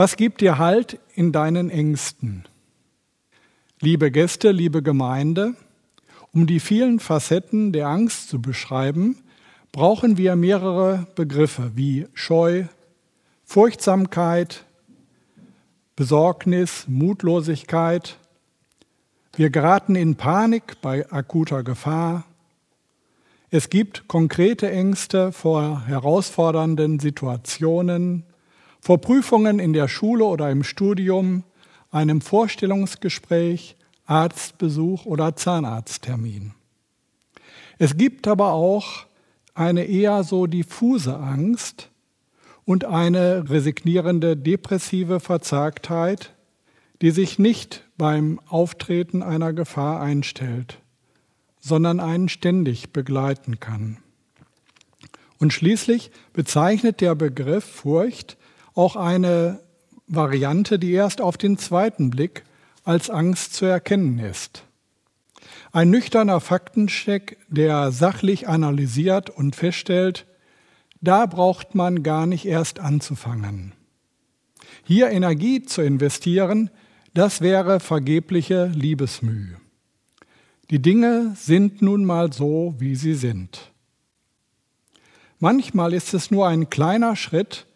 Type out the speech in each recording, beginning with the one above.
Was gibt dir Halt in deinen Ängsten? Liebe Gäste, liebe Gemeinde, um die vielen Facetten der Angst zu beschreiben, brauchen wir mehrere Begriffe wie Scheu, Furchtsamkeit, Besorgnis, Mutlosigkeit. Wir geraten in Panik bei akuter Gefahr. Es gibt konkrete Ängste vor herausfordernden Situationen, vor Prüfungen in der Schule oder im Studium, einem Vorstellungsgespräch, Arztbesuch oder Zahnarzttermin. Es gibt aber auch eine eher so diffuse Angst und eine resignierende depressive Verzagtheit, die sich nicht beim Auftreten einer Gefahr einstellt sondern einen ständig begleiten kann. Und schließlich bezeichnet der Begriff Furcht auch eine Variante, die erst auf den zweiten Blick als Angst zu erkennen ist. Ein nüchterner Faktencheck, der sachlich analysiert und feststellt, da braucht man gar nicht erst anzufangen. Hier Energie zu investieren, das wäre vergebliche Liebesmühe. Die Dinge sind nun mal so, wie sie sind. Manchmal ist es nur ein kleiner Schritt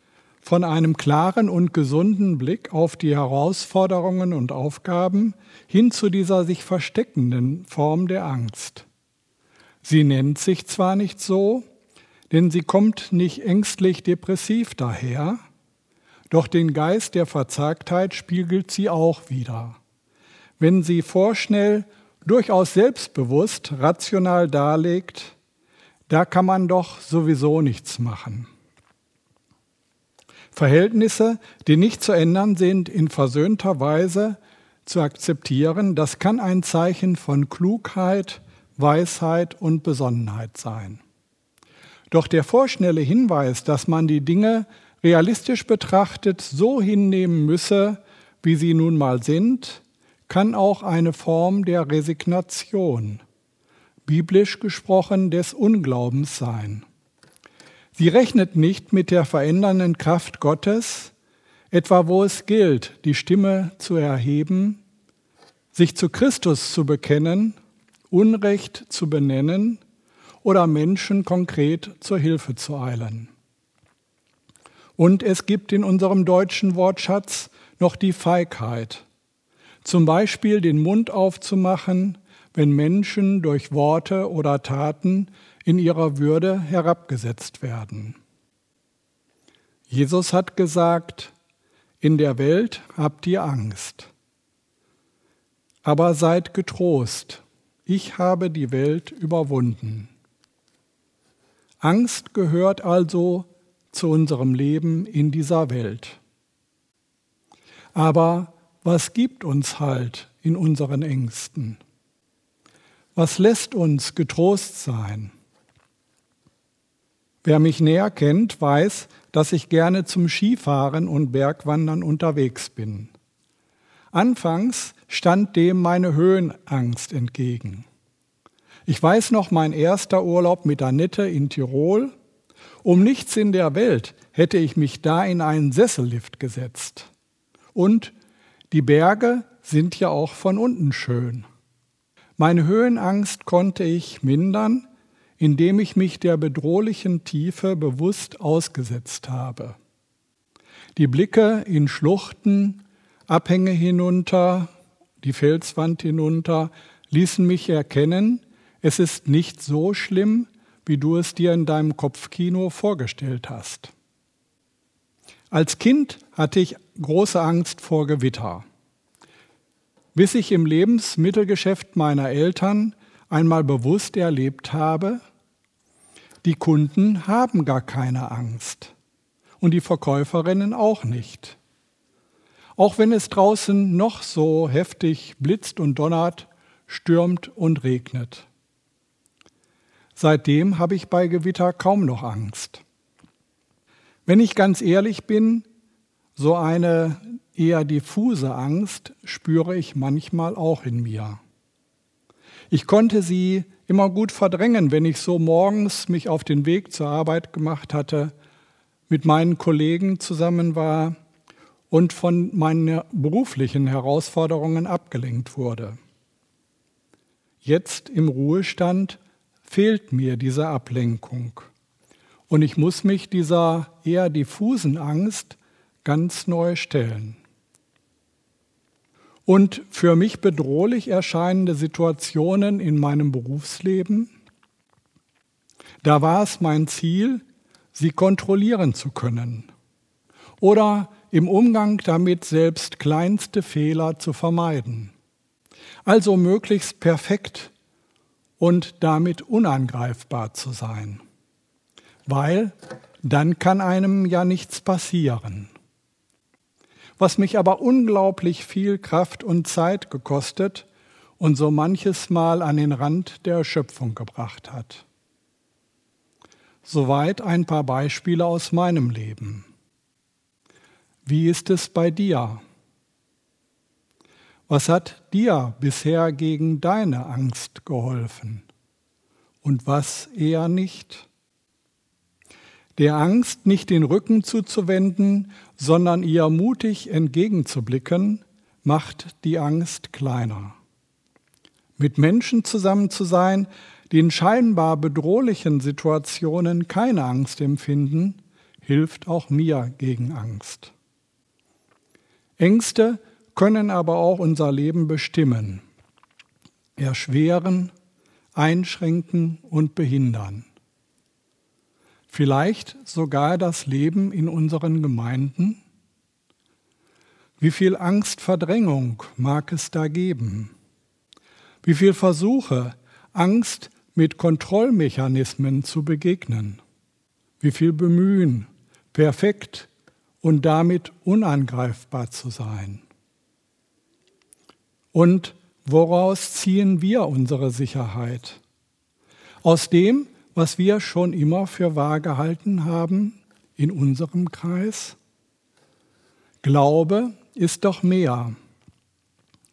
von einem klaren und gesunden Blick auf die Herausforderungen und Aufgaben hin zu dieser sich versteckenden Form der Angst. Sie nennt sich zwar nicht so, denn sie kommt nicht ängstlich depressiv daher, doch den Geist der Verzagtheit spiegelt sie auch wieder. Wenn sie vorschnell durchaus selbstbewusst, rational darlegt, da kann man doch sowieso nichts machen. Verhältnisse, die nicht zu ändern sind, in versöhnter Weise zu akzeptieren, das kann ein Zeichen von Klugheit, Weisheit und Besonnenheit sein. Doch der vorschnelle Hinweis, dass man die Dinge realistisch betrachtet so hinnehmen müsse, wie sie nun mal sind, kann auch eine Form der Resignation, biblisch gesprochen des Unglaubens sein. Sie rechnet nicht mit der verändernden Kraft Gottes, etwa wo es gilt, die Stimme zu erheben, sich zu Christus zu bekennen, Unrecht zu benennen oder Menschen konkret zur Hilfe zu eilen. Und es gibt in unserem deutschen Wortschatz noch die Feigheit, zum Beispiel den Mund aufzumachen, wenn Menschen durch Worte oder Taten in ihrer Würde herabgesetzt werden. Jesus hat gesagt, in der Welt habt ihr Angst. Aber seid getrost, ich habe die Welt überwunden. Angst gehört also zu unserem Leben in dieser Welt. Aber was gibt uns Halt in unseren Ängsten? Was lässt uns getrost sein? Wer mich näher kennt, weiß, dass ich gerne zum Skifahren und Bergwandern unterwegs bin. Anfangs stand dem meine Höhenangst entgegen. Ich weiß noch mein erster Urlaub mit Annette in Tirol. Um nichts in der Welt hätte ich mich da in einen Sessellift gesetzt. Und die Berge sind ja auch von unten schön. Meine Höhenangst konnte ich mindern, indem ich mich der bedrohlichen Tiefe bewusst ausgesetzt habe. Die Blicke in Schluchten, Abhänge hinunter, die Felswand hinunter, ließen mich erkennen, es ist nicht so schlimm, wie du es dir in deinem Kopfkino vorgestellt hast. Als Kind hatte ich große Angst vor Gewitter. Bis ich im Lebensmittelgeschäft meiner Eltern einmal bewusst erlebt habe, die Kunden haben gar keine Angst und die Verkäuferinnen auch nicht. Auch wenn es draußen noch so heftig blitzt und donnert, stürmt und regnet. Seitdem habe ich bei Gewitter kaum noch Angst. Wenn ich ganz ehrlich bin, so eine eher diffuse Angst spüre ich manchmal auch in mir. Ich konnte sie immer gut verdrängen, wenn ich so morgens mich auf den Weg zur Arbeit gemacht hatte, mit meinen Kollegen zusammen war und von meinen beruflichen Herausforderungen abgelenkt wurde. Jetzt im Ruhestand fehlt mir diese Ablenkung und ich muss mich dieser eher diffusen Angst ganz neu stellen. Und für mich bedrohlich erscheinende Situationen in meinem Berufsleben, da war es mein Ziel, sie kontrollieren zu können oder im Umgang damit selbst kleinste Fehler zu vermeiden. Also möglichst perfekt und damit unangreifbar zu sein, weil dann kann einem ja nichts passieren. Was mich aber unglaublich viel Kraft und Zeit gekostet und so manches Mal an den Rand der Erschöpfung gebracht hat. Soweit ein paar Beispiele aus meinem Leben. Wie ist es bei dir? Was hat dir bisher gegen deine Angst geholfen und was eher nicht? Der Angst nicht den Rücken zuzuwenden, sondern ihr mutig entgegenzublicken, macht die Angst kleiner. Mit Menschen zusammen zu sein, die in scheinbar bedrohlichen Situationen keine Angst empfinden, hilft auch mir gegen Angst. Ängste können aber auch unser Leben bestimmen, erschweren, einschränken und behindern. Vielleicht sogar das Leben in unseren Gemeinden? Wie viel Angstverdrängung mag es da geben? Wie viel Versuche, Angst mit Kontrollmechanismen zu begegnen? Wie viel Bemühen, perfekt und damit unangreifbar zu sein. Und woraus ziehen wir unsere Sicherheit? Aus dem, was wir schon immer für wahr gehalten haben in unserem Kreis? Glaube ist doch mehr.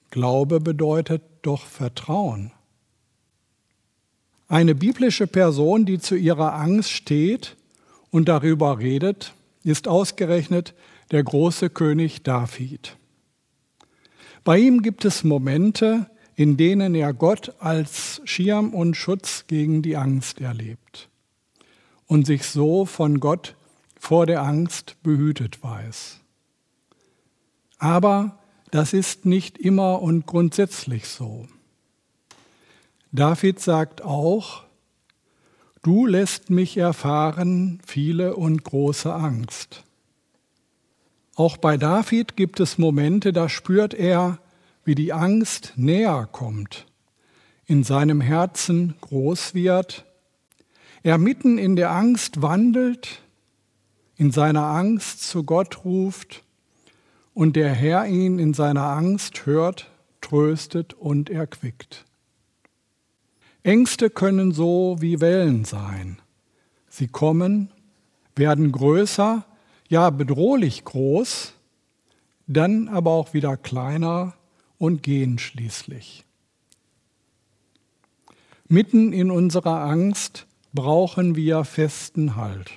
Glaube bedeutet doch Vertrauen. Eine biblische Person, die zu ihrer Angst steht und darüber redet, ist ausgerechnet der große König David. Bei ihm gibt es Momente, in denen er Gott als Schirm und Schutz gegen die Angst erlebt und sich so von Gott vor der Angst behütet weiß. Aber das ist nicht immer und grundsätzlich so. David sagt auch, Du lässt mich erfahren viele und große Angst. Auch bei David gibt es Momente, da spürt er, wie die Angst näher kommt, in seinem Herzen groß wird, er mitten in der Angst wandelt, in seiner Angst zu Gott ruft und der Herr ihn in seiner Angst hört, tröstet und erquickt. Ängste können so wie Wellen sein. Sie kommen, werden größer, ja bedrohlich groß, dann aber auch wieder kleiner und gehen schließlich. Mitten in unserer Angst brauchen wir festen Halt.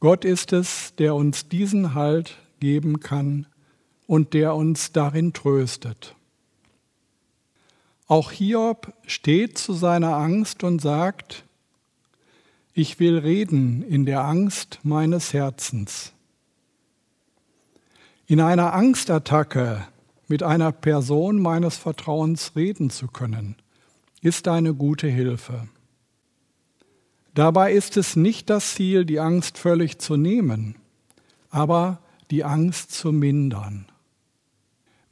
Gott ist es, der uns diesen Halt geben kann und der uns darin tröstet. Auch Hiob steht zu seiner Angst und sagt, ich will reden in der Angst meines Herzens. In einer Angstattacke mit einer Person meines Vertrauens reden zu können, ist eine gute Hilfe. Dabei ist es nicht das Ziel, die Angst völlig zu nehmen, aber die Angst zu mindern.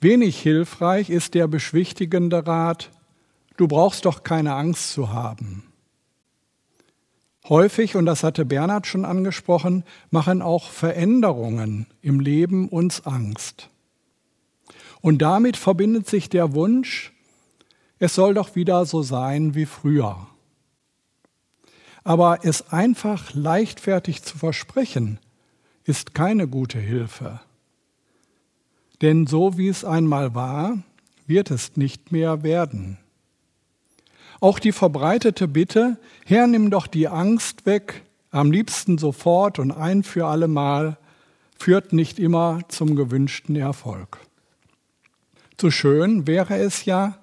Wenig hilfreich ist der beschwichtigende Rat, du brauchst doch keine Angst zu haben. Häufig, und das hatte Bernhard schon angesprochen, machen auch Veränderungen im Leben uns Angst. Und damit verbindet sich der Wunsch, es soll doch wieder so sein wie früher. Aber es einfach leichtfertig zu versprechen, ist keine gute Hilfe. Denn so wie es einmal war, wird es nicht mehr werden. Auch die verbreitete Bitte, Herr, nimm doch die Angst weg, am liebsten sofort und ein für allemal, führt nicht immer zum gewünschten Erfolg. Zu schön wäre es ja,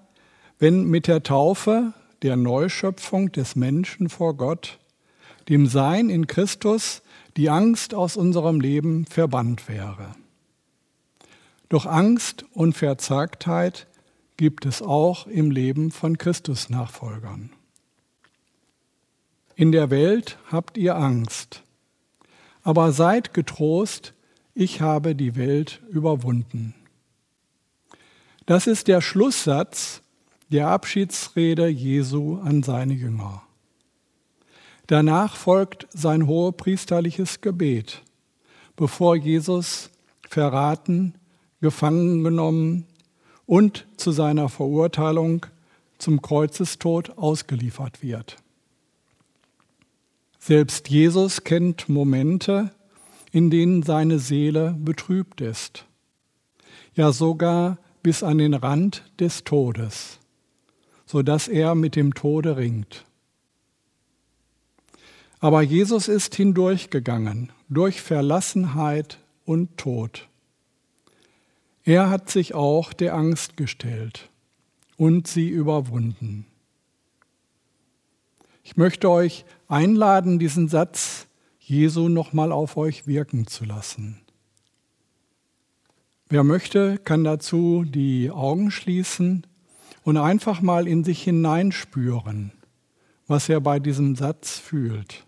wenn mit der Taufe, der Neuschöpfung des Menschen vor Gott, dem Sein in Christus, die Angst aus unserem Leben verbannt wäre. Doch Angst und Verzagtheit gibt es auch im Leben von Christusnachfolgern. In der Welt habt ihr Angst, aber seid getrost, ich habe die Welt überwunden. Das ist der Schlusssatz der Abschiedsrede Jesu an seine Jünger. Danach folgt sein hohepriesterliches Gebet, bevor Jesus verraten, gefangen genommen und zu seiner Verurteilung zum Kreuzestod ausgeliefert wird. Selbst Jesus kennt Momente, in denen seine Seele betrübt ist, ja sogar bis an den Rand des Todes, so dass er mit dem Tode ringt. Aber Jesus ist hindurchgegangen durch Verlassenheit und Tod. Er hat sich auch der Angst gestellt und sie überwunden. Ich möchte euch einladen, diesen Satz Jesu nochmal auf euch wirken zu lassen. Wer möchte, kann dazu die Augen schließen und einfach mal in sich hineinspüren, was er bei diesem Satz fühlt.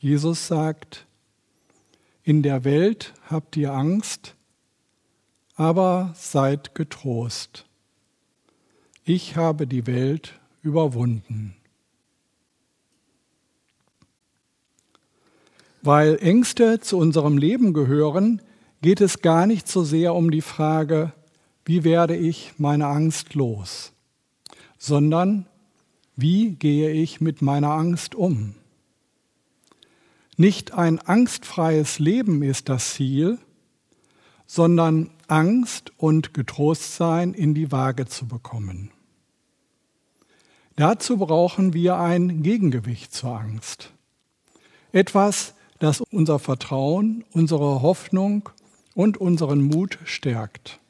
Jesus sagt, in der Welt habt ihr Angst, aber seid getrost. Ich habe die Welt überwunden. Weil Ängste zu unserem Leben gehören, geht es gar nicht so sehr um die Frage, wie werde ich meine Angst los, sondern wie gehe ich mit meiner Angst um. Nicht ein angstfreies Leben ist das Ziel, sondern Angst und Getrostsein in die Waage zu bekommen. Dazu brauchen wir ein Gegengewicht zur Angst. Etwas, das unser Vertrauen, unsere Hoffnung und unseren Mut stärkt.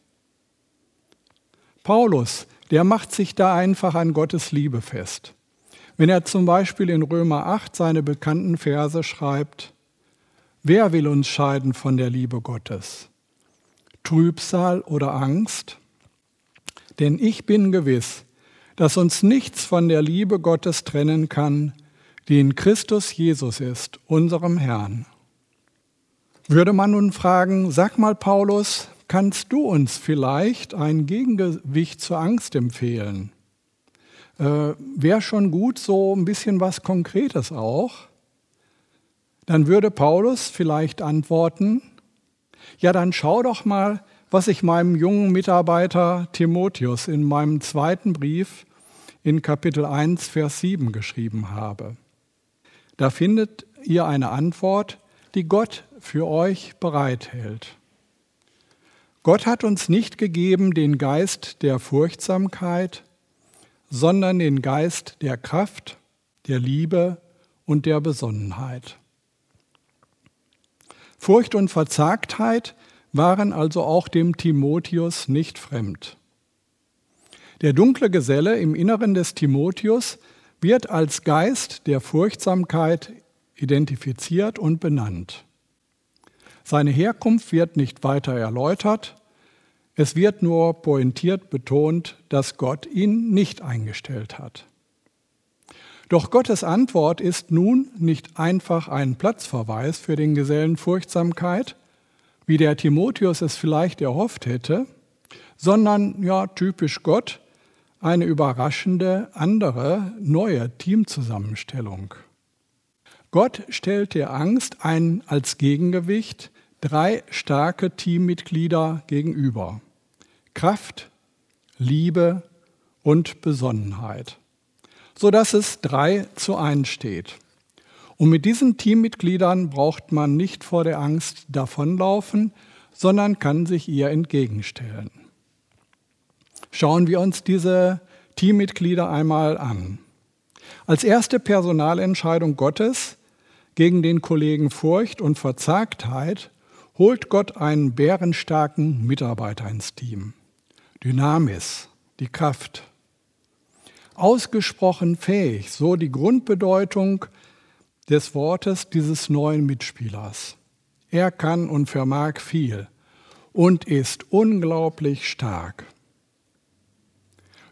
Paulus, der macht sich da einfach an Gottes Liebe fest. Wenn er zum Beispiel in Römer 8 seine bekannten Verse schreibt, wer will uns scheiden von der Liebe Gottes? Trübsal oder Angst? Denn ich bin gewiss, dass uns nichts von der Liebe Gottes trennen kann, die in Christus Jesus ist, unserem Herrn. Würde man nun fragen, sag mal Paulus, kannst du uns vielleicht ein Gegengewicht zur Angst empfehlen? äh, wäre schon gut, so ein bisschen was Konkretes auch. Dann würde Paulus vielleicht antworten, ja, dann schau doch mal, was ich meinem jungen Mitarbeiter Timotheus in meinem zweiten Brief in Kapitel 1, Vers 7 geschrieben habe. Da findet ihr eine Antwort, die Gott für euch bereithält. Gott hat uns nicht gegeben den Geist der Furchtsamkeit, sondern den Geist der Kraft, der Liebe und der Besonnenheit. Furcht und Verzagtheit waren also auch dem Timotheus nicht fremd. Der dunkle Geselle im Inneren des Timotheus wird als Geist der Furchtsamkeit identifiziert und benannt. Seine Herkunft wird nicht weiter erläutert, es wird nur pointiert betont, dass Gott ihn nicht eingestellt hat. Doch Gottes Antwort ist nun nicht einfach ein Platzverweis für den Gesellen Furchtsamkeit, wie der Timotheus es vielleicht erhofft hätte, sondern ja typisch Gott eine überraschende andere neue Teamzusammenstellung. Gott stellt der Angst ein als Gegengewicht drei starke Teammitglieder gegenüber. Kraft, Liebe und Besonnenheit, sodass es drei zu eins steht. Und mit diesen Teammitgliedern braucht man nicht vor der Angst davonlaufen, sondern kann sich ihr entgegenstellen. Schauen wir uns diese Teammitglieder einmal an. Als erste Personalentscheidung Gottes Gegen den Kollegen Furcht und Verzagtheit holt Gott einen bärenstarken Mitarbeiter ins Team. Dynamis, die Kraft. Ausgesprochen fähig, so die Grundbedeutung des Wortes dieses neuen Mitspielers. Er kann und vermag viel und ist unglaublich stark.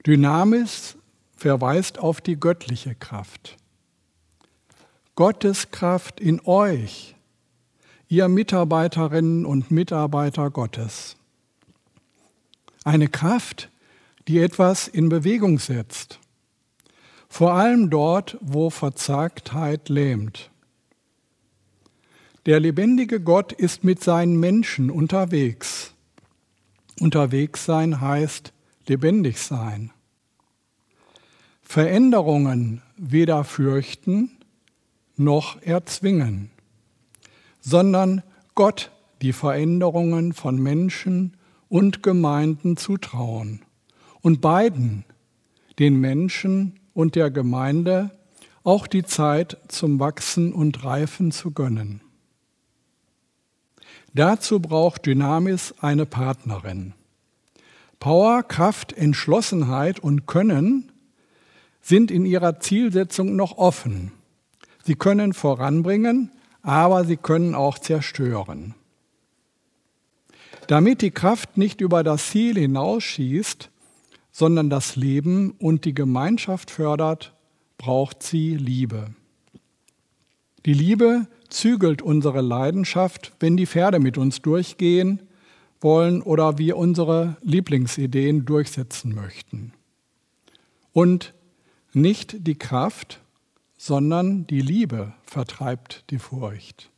Dynamis verweist auf die göttliche Kraft. Gottes Kraft in euch, ihr Mitarbeiterinnen und Mitarbeiter Gottes. Eine Kraft, die etwas in Bewegung setzt, vor allem dort, wo Verzagtheit lähmt. Der lebendige Gott ist mit seinen Menschen unterwegs. Unterwegs sein heißt lebendig sein. Veränderungen weder fürchten noch erzwingen, sondern Gott die Veränderungen von Menschen und Gemeinden zutrauen und beiden, den Menschen und der Gemeinde, auch die Zeit zum Wachsen und Reifen zu gönnen. Dazu braucht Dynamis eine Partnerin. Power, Kraft, Entschlossenheit und Können sind in ihrer Zielsetzung noch offen. Sie können voranbringen, aber sie können auch zerstören. Damit die Kraft nicht über das Ziel hinausschießt, sondern das Leben und die Gemeinschaft fördert, braucht sie Liebe. Die Liebe zügelt unsere Leidenschaft, wenn die Pferde mit uns durchgehen wollen oder wir unsere Lieblingsideen durchsetzen möchten. Und nicht die Kraft, sondern die Liebe vertreibt die Furcht.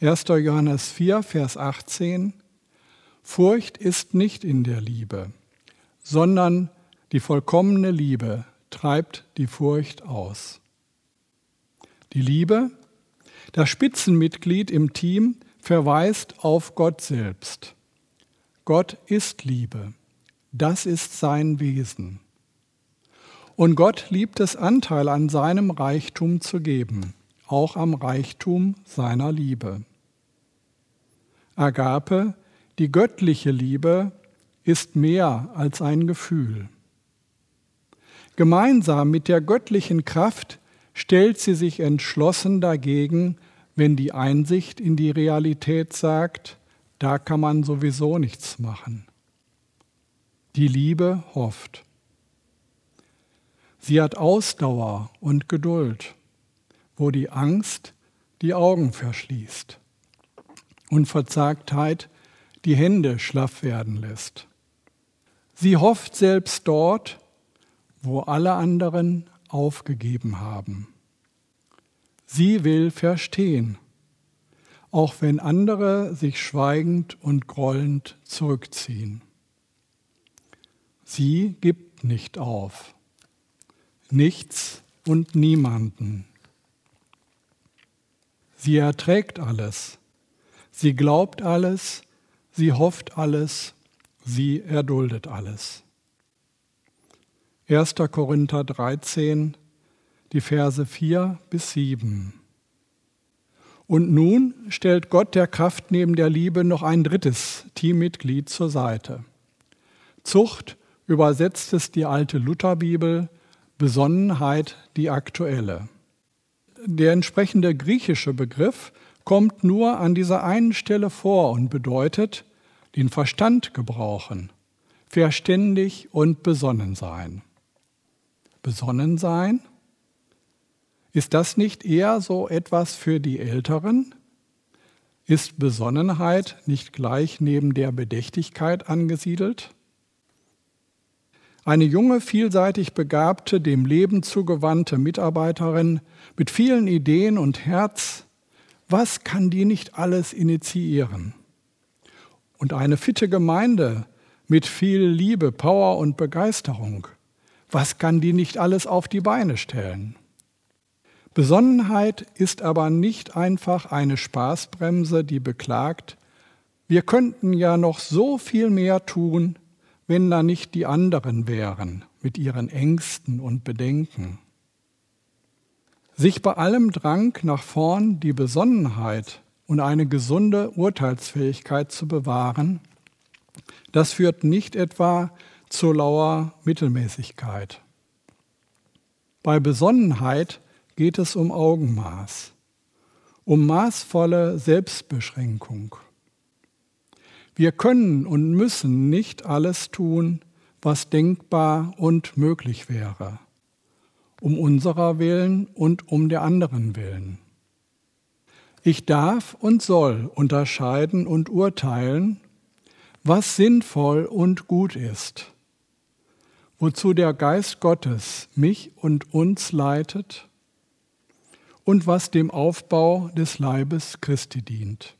1. Johannes 4, Vers 18 Furcht ist nicht in der Liebe, sondern die vollkommene Liebe treibt die Furcht aus. Die Liebe, das Spitzenmitglied im Team, verweist auf Gott selbst. Gott ist Liebe. Das ist sein Wesen. Und Gott liebt es, Anteil an seinem Reichtum zu geben, auch am Reichtum seiner Liebe. Agape, die göttliche Liebe, ist mehr als ein Gefühl. Gemeinsam mit der göttlichen Kraft stellt sie sich entschlossen dagegen, wenn die Einsicht in die Realität sagt, da kann man sowieso nichts machen. Die Liebe hofft. Sie hat Ausdauer und Geduld, wo die Angst die Augen verschließt und Verzagtheit die Hände schlaff werden lässt. Sie hofft selbst dort, wo alle anderen aufgegeben haben. Sie will verstehen, auch wenn andere sich schweigend und grollend zurückziehen. Sie gibt nicht auf nichts und niemanden. Sie erträgt alles, sie glaubt alles, sie hofft alles, sie erduldet alles. 1. Korinther 13, die Verse 4 bis 7. Und nun stellt Gott der Kraft neben der Liebe noch ein drittes Teammitglied zur Seite. Zucht übersetzt es die alte Lutherbibel Besonnenheit die aktuelle. Der entsprechende griechische Begriff kommt nur an dieser einen Stelle vor und bedeutet den Verstand gebrauchen, verständig und besonnen sein. Besonnen sein? Ist das nicht eher so etwas für die Älteren? Ist Besonnenheit nicht gleich neben der Bedächtigkeit angesiedelt? Eine junge, vielseitig begabte, dem Leben zugewandte Mitarbeiterin mit vielen Ideen und Herz, was kann die nicht alles initiieren? Und eine fitte Gemeinde mit viel Liebe, Power und Begeisterung, was kann die nicht alles auf die Beine stellen? Besonnenheit ist aber nicht einfach eine Spaßbremse, die beklagt, wir könnten ja noch so viel mehr tun, wenn da nicht die anderen wären mit ihren Ängsten und Bedenken. Sich bei allem Drang nach vorn die Besonnenheit und eine gesunde Urteilsfähigkeit zu bewahren, das führt nicht etwa zur lauer Mittelmäßigkeit. Bei Besonnenheit geht es um Augenmaß, um maßvolle Selbstbeschränkung. Wir können und müssen nicht alles tun, was denkbar und möglich wäre, um unserer willen und um der anderen willen. Ich darf und soll unterscheiden und urteilen, was sinnvoll und gut ist, wozu der Geist Gottes mich und uns leitet und was dem Aufbau des Leibes Christi dient.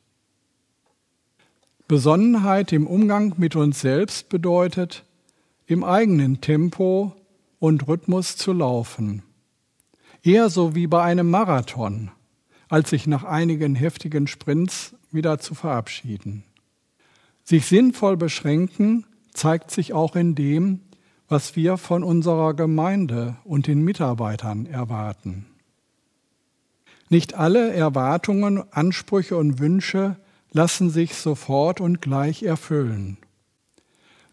Besonnenheit im Umgang mit uns selbst bedeutet, im eigenen Tempo und Rhythmus zu laufen. Eher so wie bei einem Marathon, als sich nach einigen heftigen Sprints wieder zu verabschieden. Sich sinnvoll beschränken zeigt sich auch in dem, was wir von unserer Gemeinde und den Mitarbeitern erwarten. Nicht alle Erwartungen, Ansprüche und Wünsche lassen sich sofort und gleich erfüllen.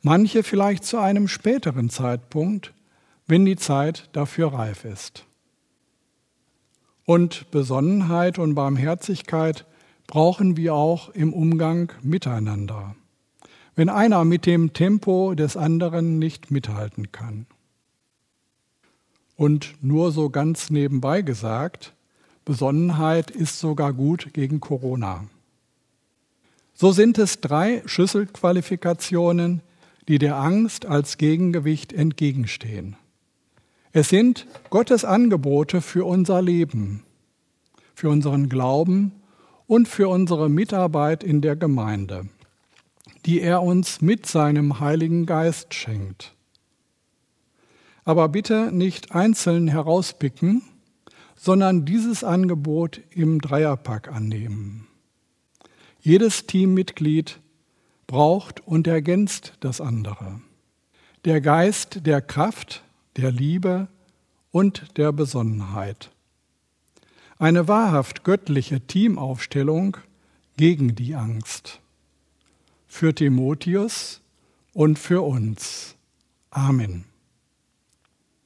Manche vielleicht zu einem späteren Zeitpunkt, wenn die Zeit dafür reif ist. Und Besonnenheit und Barmherzigkeit brauchen wir auch im Umgang miteinander, wenn einer mit dem Tempo des anderen nicht mithalten kann. Und nur so ganz nebenbei gesagt, Besonnenheit ist sogar gut gegen Corona. So sind es drei Schlüsselqualifikationen, die der Angst als Gegengewicht entgegenstehen. Es sind Gottes Angebote für unser Leben, für unseren Glauben und für unsere Mitarbeit in der Gemeinde, die er uns mit seinem Heiligen Geist schenkt. Aber bitte nicht einzeln herauspicken, sondern dieses Angebot im Dreierpack annehmen. Jedes Teammitglied braucht und ergänzt das andere. Der Geist der Kraft, der Liebe und der Besonnenheit. Eine wahrhaft göttliche Teamaufstellung gegen die Angst. Für Timotheus und für uns. Amen.